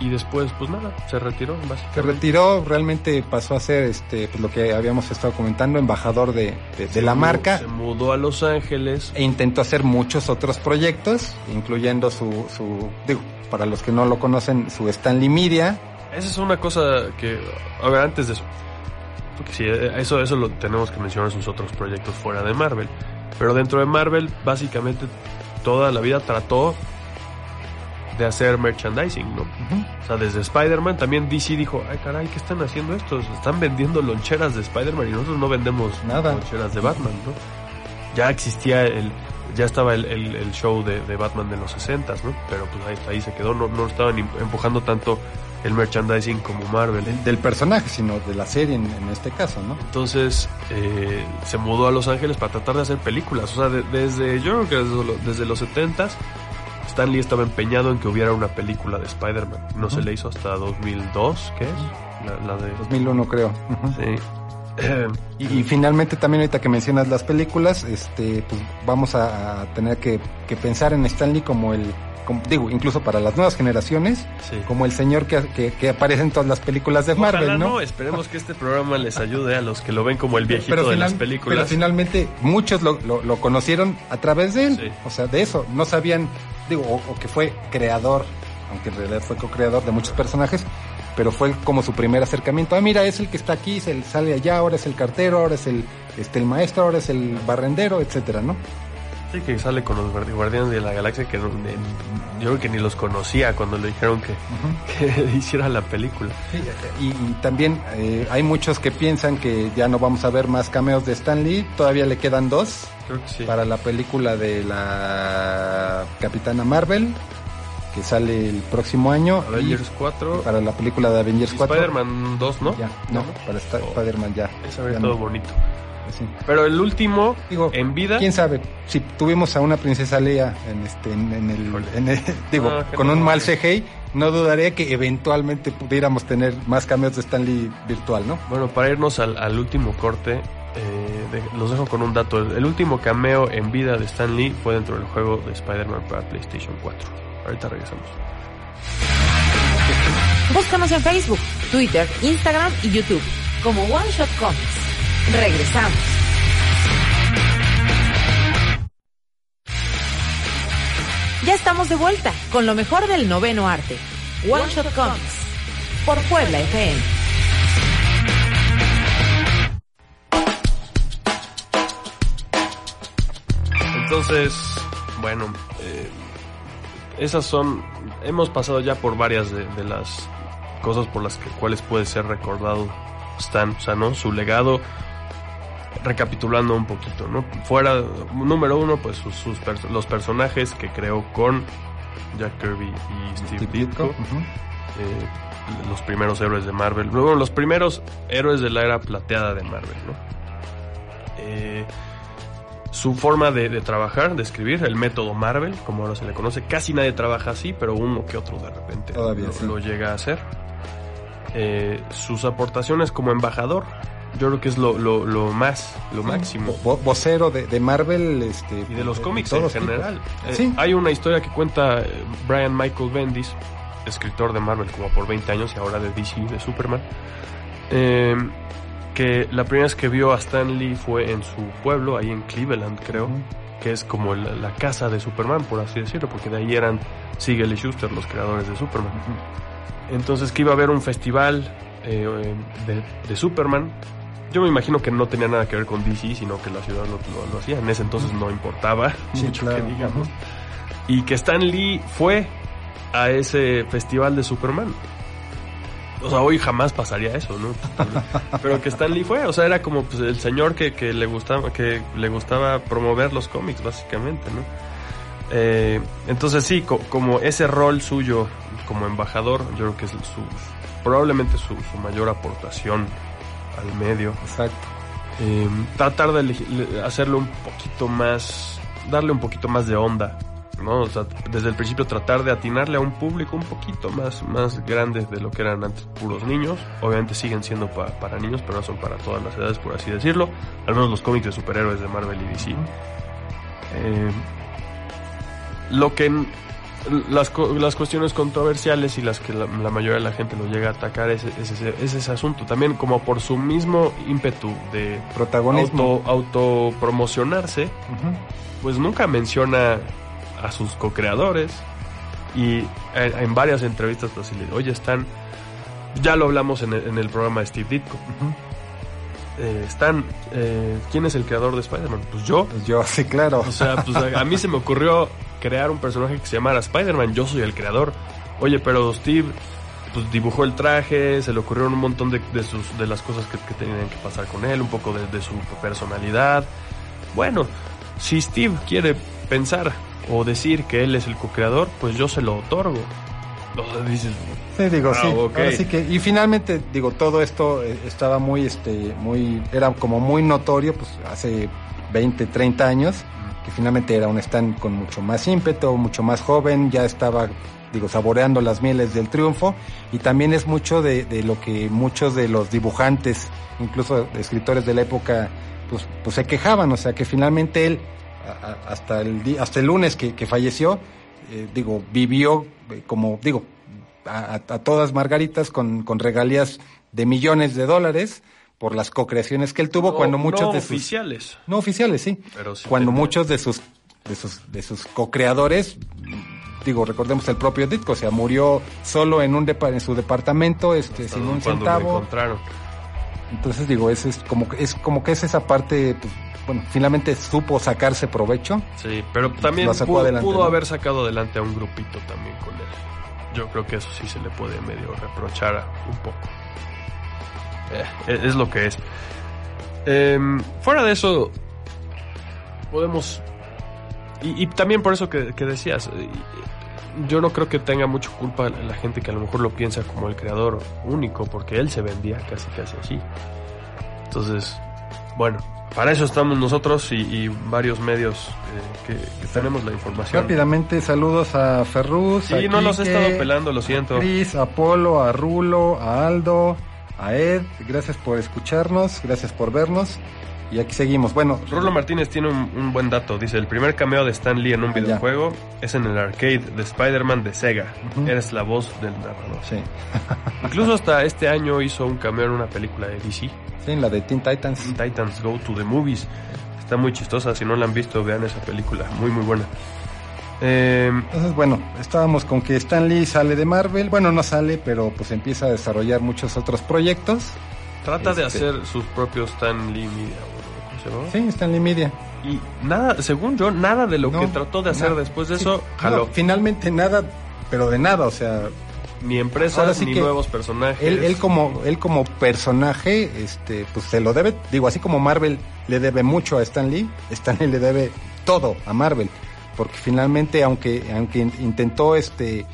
y después, pues nada, se retiró Se básicamente. retiró, realmente pasó a ser este, pues, lo que habíamos estado comentando, embajador de, de- de la Se marca Se mudó a Los Ángeles. e intentó hacer muchos otros proyectos, incluyendo su, su digo, para los que no lo conocen, su Stanley Media, Esa es una cosa que, a ver, antes de eso, porque sí, eso, eso lo tenemos que mencionar en sus otros proyectos fuera de Marvel. Pero dentro de Marvel, básicamente toda la vida trató de hacer merchandising, ¿no? O sea, desde Spider-Man también DC dijo, ay caray, ¿qué están haciendo estos? Están vendiendo loncheras de Spider-Man y nosotros no vendemos Nada. loncheras de Batman, ¿no? Ya existía el, ya estaba el, el- el show de, de Batman de los 60 ¿no? Pero pues ahí, ahí se quedó, no, no estaban em- empujando tanto el merchandising como Marvel. del, del personaje, sino de la serie en, en este caso, ¿no? Entonces eh, se mudó a Los Ángeles para tratar de hacer películas. O sea, de- desde yo creo que desde, desde los 70s, Stan Lee estaba empeñado en que hubiera una película de Spider-Man. No se le hizo hasta 2002, ¿qué es? La, la de... 2001 creo. Sí. Y, y finalmente también ahorita que mencionas las películas, este, pues vamos a, a tener que, que pensar en Stanley como el, como- digo, incluso para las nuevas generaciones, sí. como el señor que, que, que aparece en todas las películas de Marvel, Ojalá ¿no? Esperemos que este programa les ayude a los que lo ven como el viejito Pero, de final- las películas. pero finalmente muchos lo, lo, lo conocieron a través de él, Sí. o sea, de eso, no sabían, digo, o, o que fue creador, aunque en realidad fue co-creador de muchos personajes, pero fue como su primer acercamiento. Ah, mira, es el que está aquí, se sale allá, ahora es el cartero, ahora es el, este, el maestro, ahora es el barrendero, etcétera, ¿no? Sí, que sale con los Guardi- Guardianes de la Galaxia que no- yo creo que ni los conocía cuando le dijeron que, que *laughs* hiciera la película. Y, y también eh, hay muchos que piensan que ya no vamos a ver más cameos de Stan Lee, todavía le quedan dos Creo que sí. para la película de la Capitana Marvel, que sale el próximo año. Avengers y 4 para la película de Avengers y 4. Spider-Man 2, ¿no? Ya, no, para esta- Oh. Spider-Man ya. Ve ya todo no. bonito. Sí. Pero el último, Digo, en vida, ¿Quién sabe? Si tuvimos a una princesa Leia en este, en, en el, Híjole. en el- *laughs* digo, Ah, con no un mal. CGI, no dudaría que eventualmente pudiéramos tener más cameos de Stan Lee virtual, ¿no? bueno, para irnos al, al último corte, eh, de- los dejo con un dato. El, el último cameo en vida de Stan Lee fue dentro del juego de Spider-Man para PlayStation 4. Ahorita regresamos. Búscanos en Facebook, Twitter, Instagram y YouTube como One Shot Comics. Regresamos. Ya estamos de vuelta con lo mejor del noveno arte. One Shot Comics por Puebla FM. Entonces, bueno, eh, esas son. Hemos pasado ya por varias de, las cosas por las que, cuales puede ser recordado Stan, o sea, ¿no? Su legado. Recapitulando un poquito, ¿no? Fuera, número uno, pues sus, sus pers- los personajes que creó con Jack Kirby y Steve, Steve Ditko, eh, los primeros héroes de Marvel, luego los primeros héroes de la era plateada de Marvel, ¿no? Eh, su forma de, de trabajar, de escribir, el método Marvel, como ahora se le conoce, casi nadie trabaja así, pero uno que otro de repente Todavía lo, sí. lo llega a hacer. Eh, sus aportaciones como embajador, yo creo que es lo, lo, lo más, lo máximo. Vo- vocero de, de Marvel este, Y de los cómics en general. Eh, Sí. Hay una historia que cuenta eh, Brian Michael Bendis, escritor de Marvel como por 20 años y ahora de DC, de Superman, eh, que la primera vez que vio a Stan Lee fue en su pueblo, ahí en Cleveland creo, que es como la, la casa de Superman, por así decirlo, porque de ahí eran Siegel y Schuster, los creadores de Superman. Entonces que iba a haber un festival eh, de, de Superman. Yo me imagino que no tenía nada que ver con DC, sino que la ciudad lo, lo- lo hacía. En ese entonces no importaba Sí, *laughs* mucho claro. que digamos. y que Stan Lee fue a ese festival de Superman. O sea, hoy jamás pasaría eso, ¿no? *laughs* Pero que Stan Lee fue, o sea, era como pues, el señor que, que le gustaba que le gustaba promover los cómics, básicamente, ¿no? Eh, entonces sí, co- como ese rol suyo como embajador, yo creo que es su, probablemente su, su mayor aportación al medio. Exacto. Eh, tratar de hacerlo un poquito más, darle un poquito más de onda, ¿no? O sea, desde el principio tratar de atinarle a un público un poquito más, más grande de lo que eran antes puros niños. Obviamente siguen siendo pa- para niños, pero no son para todas las edades, por así decirlo. Al menos los cómics de superhéroes de Marvel y DC. Eh, lo que las, las cuestiones controversiales y las que la, la mayoría de la gente lo llega a atacar es, es ese, es ese asunto. También como por su mismo ímpetu de Protagonismo. auto, autopromocionarse, pues nunca menciona a sus co-creadores y en, en varias entrevistas pues oye, están, ya lo hablamos en el, en el programa de Steve Ditko, eh, están, eh, ¿quién es el creador de Spider-Man? Pues yo. Pues yo, *laughs* sí, claro. O sea, pues a, a mí se me ocurrió crear un personaje que se llamara Spider-Man, yo soy el creador. Oye, pero Steve pues dibujó el traje, se le ocurrieron un montón de, de sus, de las cosas que, que tenían que pasar con él, un poco de, de su personalidad. Bueno, si Steve quiere pensar o decir que él es el co-creador, pues yo se lo otorgo. O dices, Sí, digo, Ah, sí. ok. Ahora sí que, y finalmente, digo, todo esto eh, estaba muy, este, muy, era como muy notorio, pues hace 20, 30 años, que finalmente era un stand con mucho más ímpetu, mucho más joven, ya estaba, digo, saboreando las mieles del triunfo, y también es mucho de, de lo que muchos de los dibujantes, incluso escritores de la época, pues, pues se quejaban, o sea, que finalmente él, hasta el, di- hasta el lunes que, falleció, eh, digo, vivió eh, como, digo, a- a todas margaritas con, con regalías de millones de dólares por las co-creaciones que él tuvo no- cuando muchos no de sus oficiales. no oficiales sí Pero sí cuando tenía. muchos de sus de sus de sus co-creadores digo recordemos el propio Ditko o sea murió solo en un depa- en su departamento este sin un centavo encontraron. entonces digo es, es como que- es como que es esa parte pues, bueno finalmente supo sacarse provecho Sí, pero también pudo, adelante, pudo ¿no? haber sacado adelante a un grupito también con él. Yo creo que eso sí se le puede medio reprochar un poco. Eh, es, lo que es. Em, fuera de eso, podemos... Y, y también por eso que, que decías, eh, yo no creo que tenga mucho culpa la gente que a lo mejor lo piensa como el creador único, porque él se vendía casi casi así. Entonces, bueno, para eso estamos nosotros y, y varios medios eh, que, que tenemos la información. rápidamente saludos a Ferruz Sí, no los he estado pelando, lo siento. A Cris, a Polo, a Rulo, a Aldo, a Ed. Gracias por escucharnos, gracias por vernos. Y aquí seguimos. Bueno, Rulo Martínez tiene un, un buen dato. Dice, el primer cameo de Stan Lee en un Ah, ya. videojuego es en el arcade de Spider-Man de Sega. Eres la voz del narrador. sí, *laughs* Incluso hasta este año hizo un cameo en una película de DC, sí, la de Teen Titans. Titans Go to the Movies. Está muy chistosa, si no la han visto, vean esa película, muy muy buena. Eh, Entonces, bueno, estábamos con que Stan Lee sale de Marvel. Bueno, no sale, pero pues empieza a desarrollar muchos otros proyectos. trata de Este- hacer sus propios Stan Lee Media, ¿o ¿cómo se llama? Sí, Stan Lee Media. Y nada, según yo, nada de lo No, que trató de hacer después de Sí, eso, no, finalmente nada, pero de nada, o sea, Ni empresas, Ahora sí ni que nuevos personajes. Él, él como él como personaje, este, pues se lo debe, digo, así como Marvel le debe mucho a Stan Lee, Stan Lee le debe todo a Marvel, porque finalmente, aunque aunque in- intentó este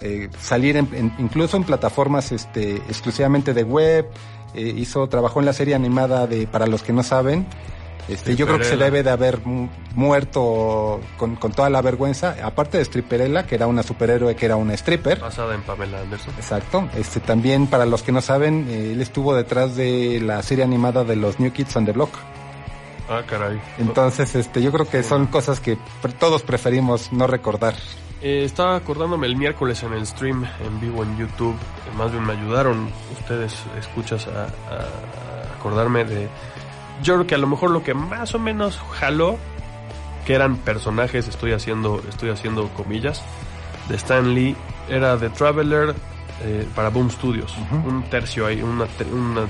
eh, salir en- en- incluso en plataformas este exclusivamente de web, eh, hizo trabajó en la serie animada de para los que no saben. Este, yo creo que se debe de haber mu- muerto con, con toda la vergüenza, aparte de Stripperella, que era una superhéroe, que era una stripper. Basada en Pamela Anderson. Exacto. Este también para los que no saben, eh, él estuvo detrás de la serie animada de los New Kids on the Block. Ah, caray. Entonces, este, yo creo que son cosas que todos preferimos no recordar. Eh, estaba acordándome el miércoles en el stream en vivo en YouTube. eh, Más bien me ayudaron ustedes, escuchas, a, a acordarme de. Yo creo que a lo mejor lo que más o menos jaló, que eran personajes, estoy haciendo, estoy haciendo comillas, de Stan Lee, era The Traveler eh, para Boom Studios. Un tercio ahí, una, una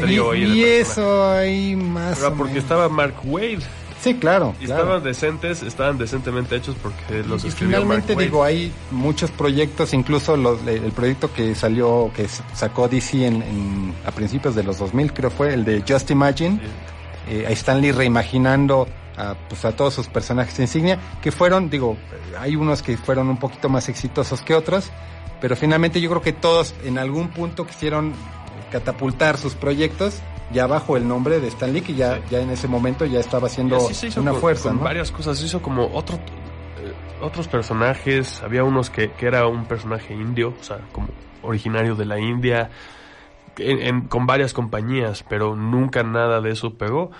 trío ahí y eso ahí más. Era o porque menos. estaba Mark Wade Sí, claro. Y claro. estaban decentes, estaban decentemente hechos porque los y escribió finalmente Mark digo hay muchos proyectos incluso los- el proyecto que salió que sacó DC en, en- a principios de los 2000 creo fue el de Just Imagine eh, a Stanley reimaginando a, pues, a todos sus personajes insignia que fueron digo eh, hay unos que fueron un poquito más exitosos que otros pero finalmente yo creo que todos en algún punto quisieron catapultar sus proyectos ya bajo el nombre de Stanley que ya Sí. ya en ese momento ya estaba haciendo una con, fuerza con ¿no? varias cosas. Se hizo como otro, eh, otros personajes. Había unos que, que era un personaje indio, o sea, como originario de la India, en- en- con varias compañías, pero nunca nada de eso pegó.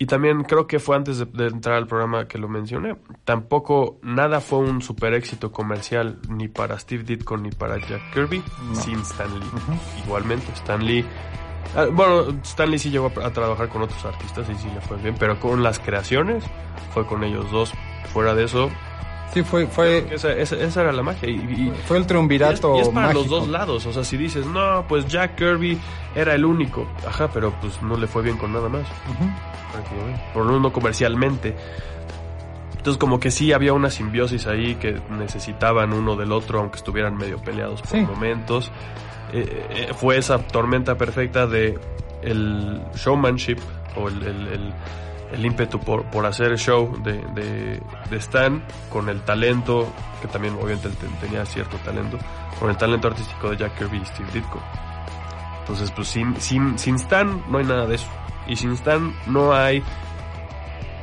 Y también creo que fue antes de, de entrar al programa que lo mencioné. Tampoco nada fue un super éxito comercial ni para Steve Ditko ni para Jack Kirby sin Stan Lee. Igualmente, Stan Lee. ah, bueno, Stan Lee sí llegó a, a trabajar con otros artistas y sí le fue bien, pero con las creaciones fue con ellos dos. Fuera de eso, sí fue fue esa, esa, esa era la magia. Y, y- Fue el y es, triunvirato y es para mágico. los dos lados. O sea, si dices, no, pues Jack Kirby era el único. Ajá, pero pues no le fue bien con nada más. Ujú. prácticamente. Por lo menos no comercialmente. Entonces como que sí había una simbiosis ahí que necesitaban uno del otro, aunque estuvieran medio peleados por Sí. momentos. Eh, eh, fue esa tormenta perfecta de el showmanship o el, el- el- el ímpetu por, por hacer el show de, de, de Stan con el talento, que también obviamente tenía cierto talento, con el talento artístico de Jack Kirby y Steve Ditko. Entonces, pues sin, sin, sin Stan no hay nada de eso. Y sin Stan no hay...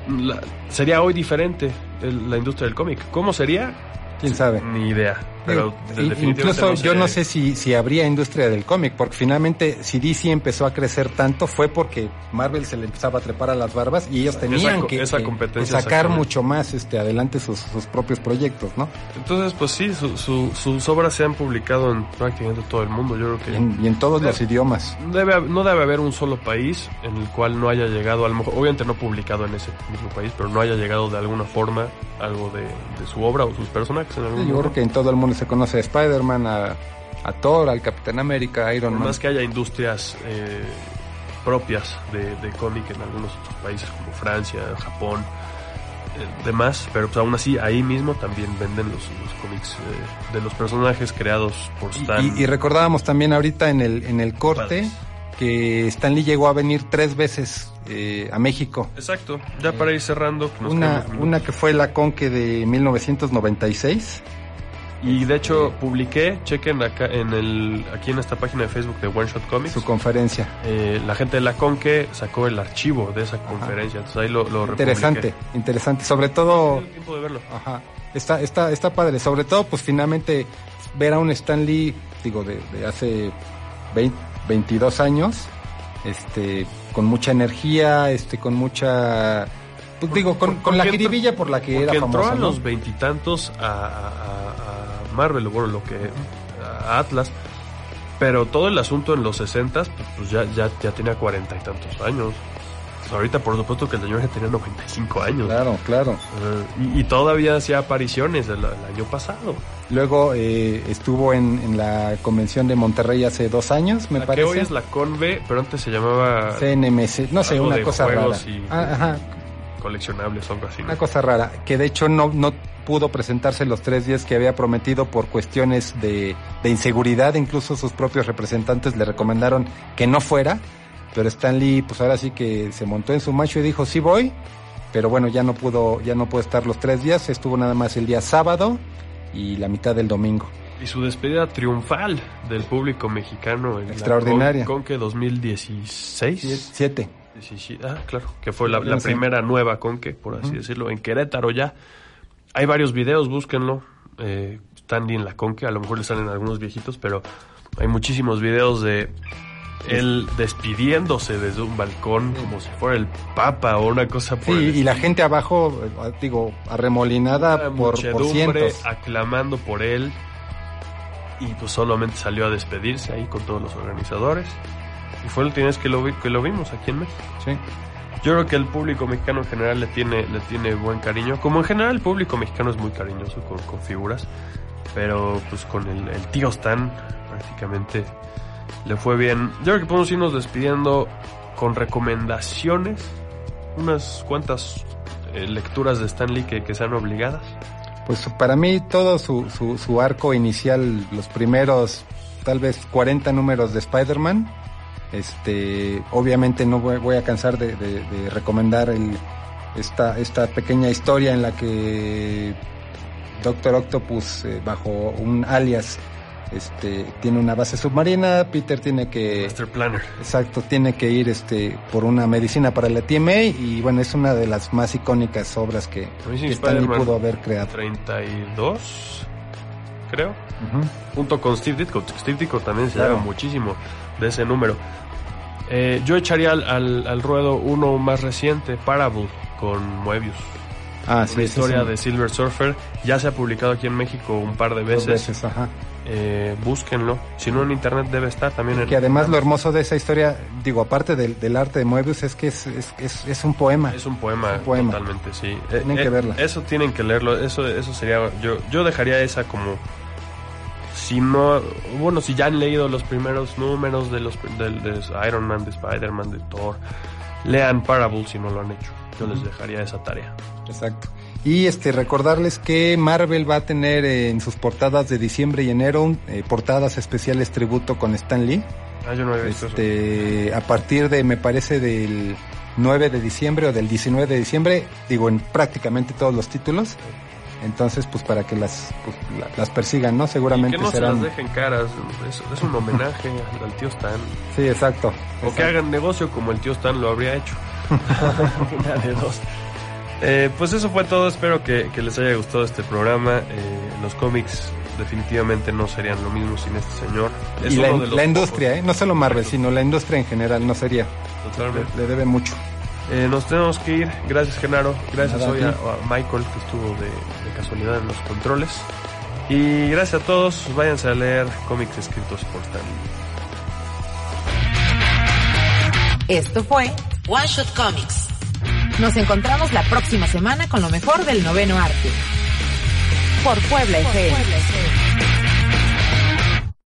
la- sería hoy diferente el- la industria del cómic. ¿Cómo sería? quién sabe Ni idea. Pero incluso yo no sé si, si habría industria del cómic, porque finalmente si DC empezó a crecer tanto fue porque Marvel se le empezaba a trepar a las barbas y ellos tenían co- que, esa que- competencia sacar mucho más este adelante sus, sus propios proyectos, ¿no? Entonces, pues sí, su- su- sus obras se han publicado en prácticamente todo el mundo. Yo creo que... Y en, y en todos los idiomas. Debe, no debe haber un solo país en el cual no haya llegado, a lo mejor, obviamente no publicado en ese mismo país, pero no haya llegado de alguna forma algo de, de su obra o sus personajes en algún Yo creo que en todo el mundo se conoce a Spider-Man, a, a Thor, al Capitán América, a Iron Por Man. más que haya industrias eh, propias de, de cómic en algunos países como Francia, Japón, eh, demás, pero pues aún así ahí mismo también venden los, los cómics eh, de los personajes creados por Stan. Y, y recordábamos también ahorita en el, en el corte Padres. que Stan Lee llegó a venir tres veces eh, a México. Exacto, ya para ir cerrando. que nos Una, una que fue la Conque de 1996. Y de hecho publiqué, chequen acá en el, aquí en esta página de Facebook de One Shot Comics. Su conferencia. eh, la gente de la Conque sacó el archivo de esa conferencia, entonces ahí lo, lo Interesante, republiqué. interesante. Sobre todo, Tuve tiempo de verlo. ajá, está, está, está padre. Sobre todo, pues finalmente ver a un Stan Lee, digo, de, de hace 20, 22 años, este, con mucha energía, este, con mucha, pues digo, con, con la jiribilla por la que era Porque entró a ¿no? los veintitantos a, Marvel, bueno, lo que Atlas, pero todo el asunto en los sesentas, pues, pues ya, ya, ya tenía cuarenta y tantos años. Pues ahorita por supuesto que el señor ya tenía 95 años. Claro, claro. Eh, y, y todavía hacía apariciones el, el año pasado. Luego eh, estuvo en, en la convención de Monterrey hace dos años, me la parece. que hoy es la Conve, pero antes se llamaba CNMC, no sé, una de cosa rara. y- Ah, Ajá, coleccionables o algo así. ¿no? una cosa rara, que de hecho no, no pudo presentarse los tres días que había prometido por cuestiones de, de inseguridad, incluso sus propios representantes le recomendaron que no fuera, pero Stanley pues ahora sí que se montó en su macho y dijo sí voy, pero bueno ya no pudo, ya no pudo estar los tres días, estuvo nada más el día sábado y la mitad del domingo. Y su despedida triunfal del público mexicano en Extraordinaria. la Con- Conque 2016. Siete. Ah, claro, que fue la, la primera nueva Conque, por así decirlo, en Querétaro ya. Hay varios videos, búsquenlo. Eh, Stanley en la Conque, a lo mejor le salen algunos viejitos, pero hay muchísimos videos de él despidiéndose desde un balcón como si fuera el Papa o una cosa por Sí, el y la gente abajo, eh, digo, arremolinada por, por cientos. aclamando por él y pues solamente salió a despedirse ahí con todos los organizadores y fue la última vez que lo, vi- que lo vimos aquí en México. Sí. Yo creo que el público mexicano en general le tiene, le tiene buen cariño, como en general el público mexicano es muy cariñoso con, con figuras, pero pues con el, el tío Stan prácticamente le fue bien. Yo creo que podemos irnos despidiendo con recomendaciones, unas cuantas eh, lecturas de Stan Lee que, que sean obligadas. Pues para mí todo su, su, su arco inicial, los primeros tal vez 40 números de Spider-Man, este, obviamente no voy, voy a cansar de, de- de recomendar el, esta, esta pequeña historia en la que Doctor Octopus, eh, bajo un alias, este, tiene una base submarina, Peter tiene que... Master Planner. Exacto, tiene que ir este por una medicina para la TMA y bueno, es una de las más icónicas obras que, que Stan Lee Spider-Man pudo haber creado. 32, creo. Junto con Steve Ditko. Steve Ditko también se Claro. llama muchísimo de ese número. Eh, yo echaría al, al, al ruedo uno más reciente, Parable, con Moebius. Ah, sí, Una ese historia de Silver Surfer. Ya se ha publicado aquí en México un par de veces. veces, ajá. Eh, búsquenlo. Si no, en internet debe estar también. En, Que además lo hermoso de esa historia, digo, aparte del, del arte de Moebius, es que es, es, es, es un poema. Es un poema, un poema. totalmente, sí. Tienen que verla. Eso tienen que leerlo. Eso, eso sería. Yo, yo dejaría esa como. Si no. Bueno, si ya han leído los primeros números de los del- de Iron Man, de Spider-Man, de Thor, lean Parable si no lo han hecho. Yo les dejaría esa tarea. Exacto. Y este recordarles que Marvel va a tener eh, en sus portadas de diciembre y enero eh, portadas especiales tributo con Stan Lee. Ah, yo no había visto eso. Este, a partir de, me parece, del 9 de diciembre o del 19 de diciembre, digo, en prácticamente todos los títulos. Entonces, pues para que las, pues, la- las persigan, ¿no? Y Seguramente que no se las dejen caras. Es, es un homenaje al, tío Stan. Sí, exacto. O que hagan negocio como el tío Stan lo habría hecho. *laughs* Una de dos. Eh, pues eso fue todo. Espero que, que les haya gustado este programa. Eh, los cómics definitivamente no serían lo mismo sin este señor. Es Y la, uno de los la industria. ¿eh? No solo Marvel, sino la industria en general, no sería. Totalmente. Le, le debe mucho. Eh, nos tenemos que ir. Gracias, Genaro. Gracias Nada, hoy a Michael, que estuvo de, de casualidad en los controles. Y gracias a todos. Váyanse a leer cómics escritos por Stan. Esto fue One Shot Comics. Nos encontramos la próxima semana con lo mejor del noveno arte. Por Puebla FM.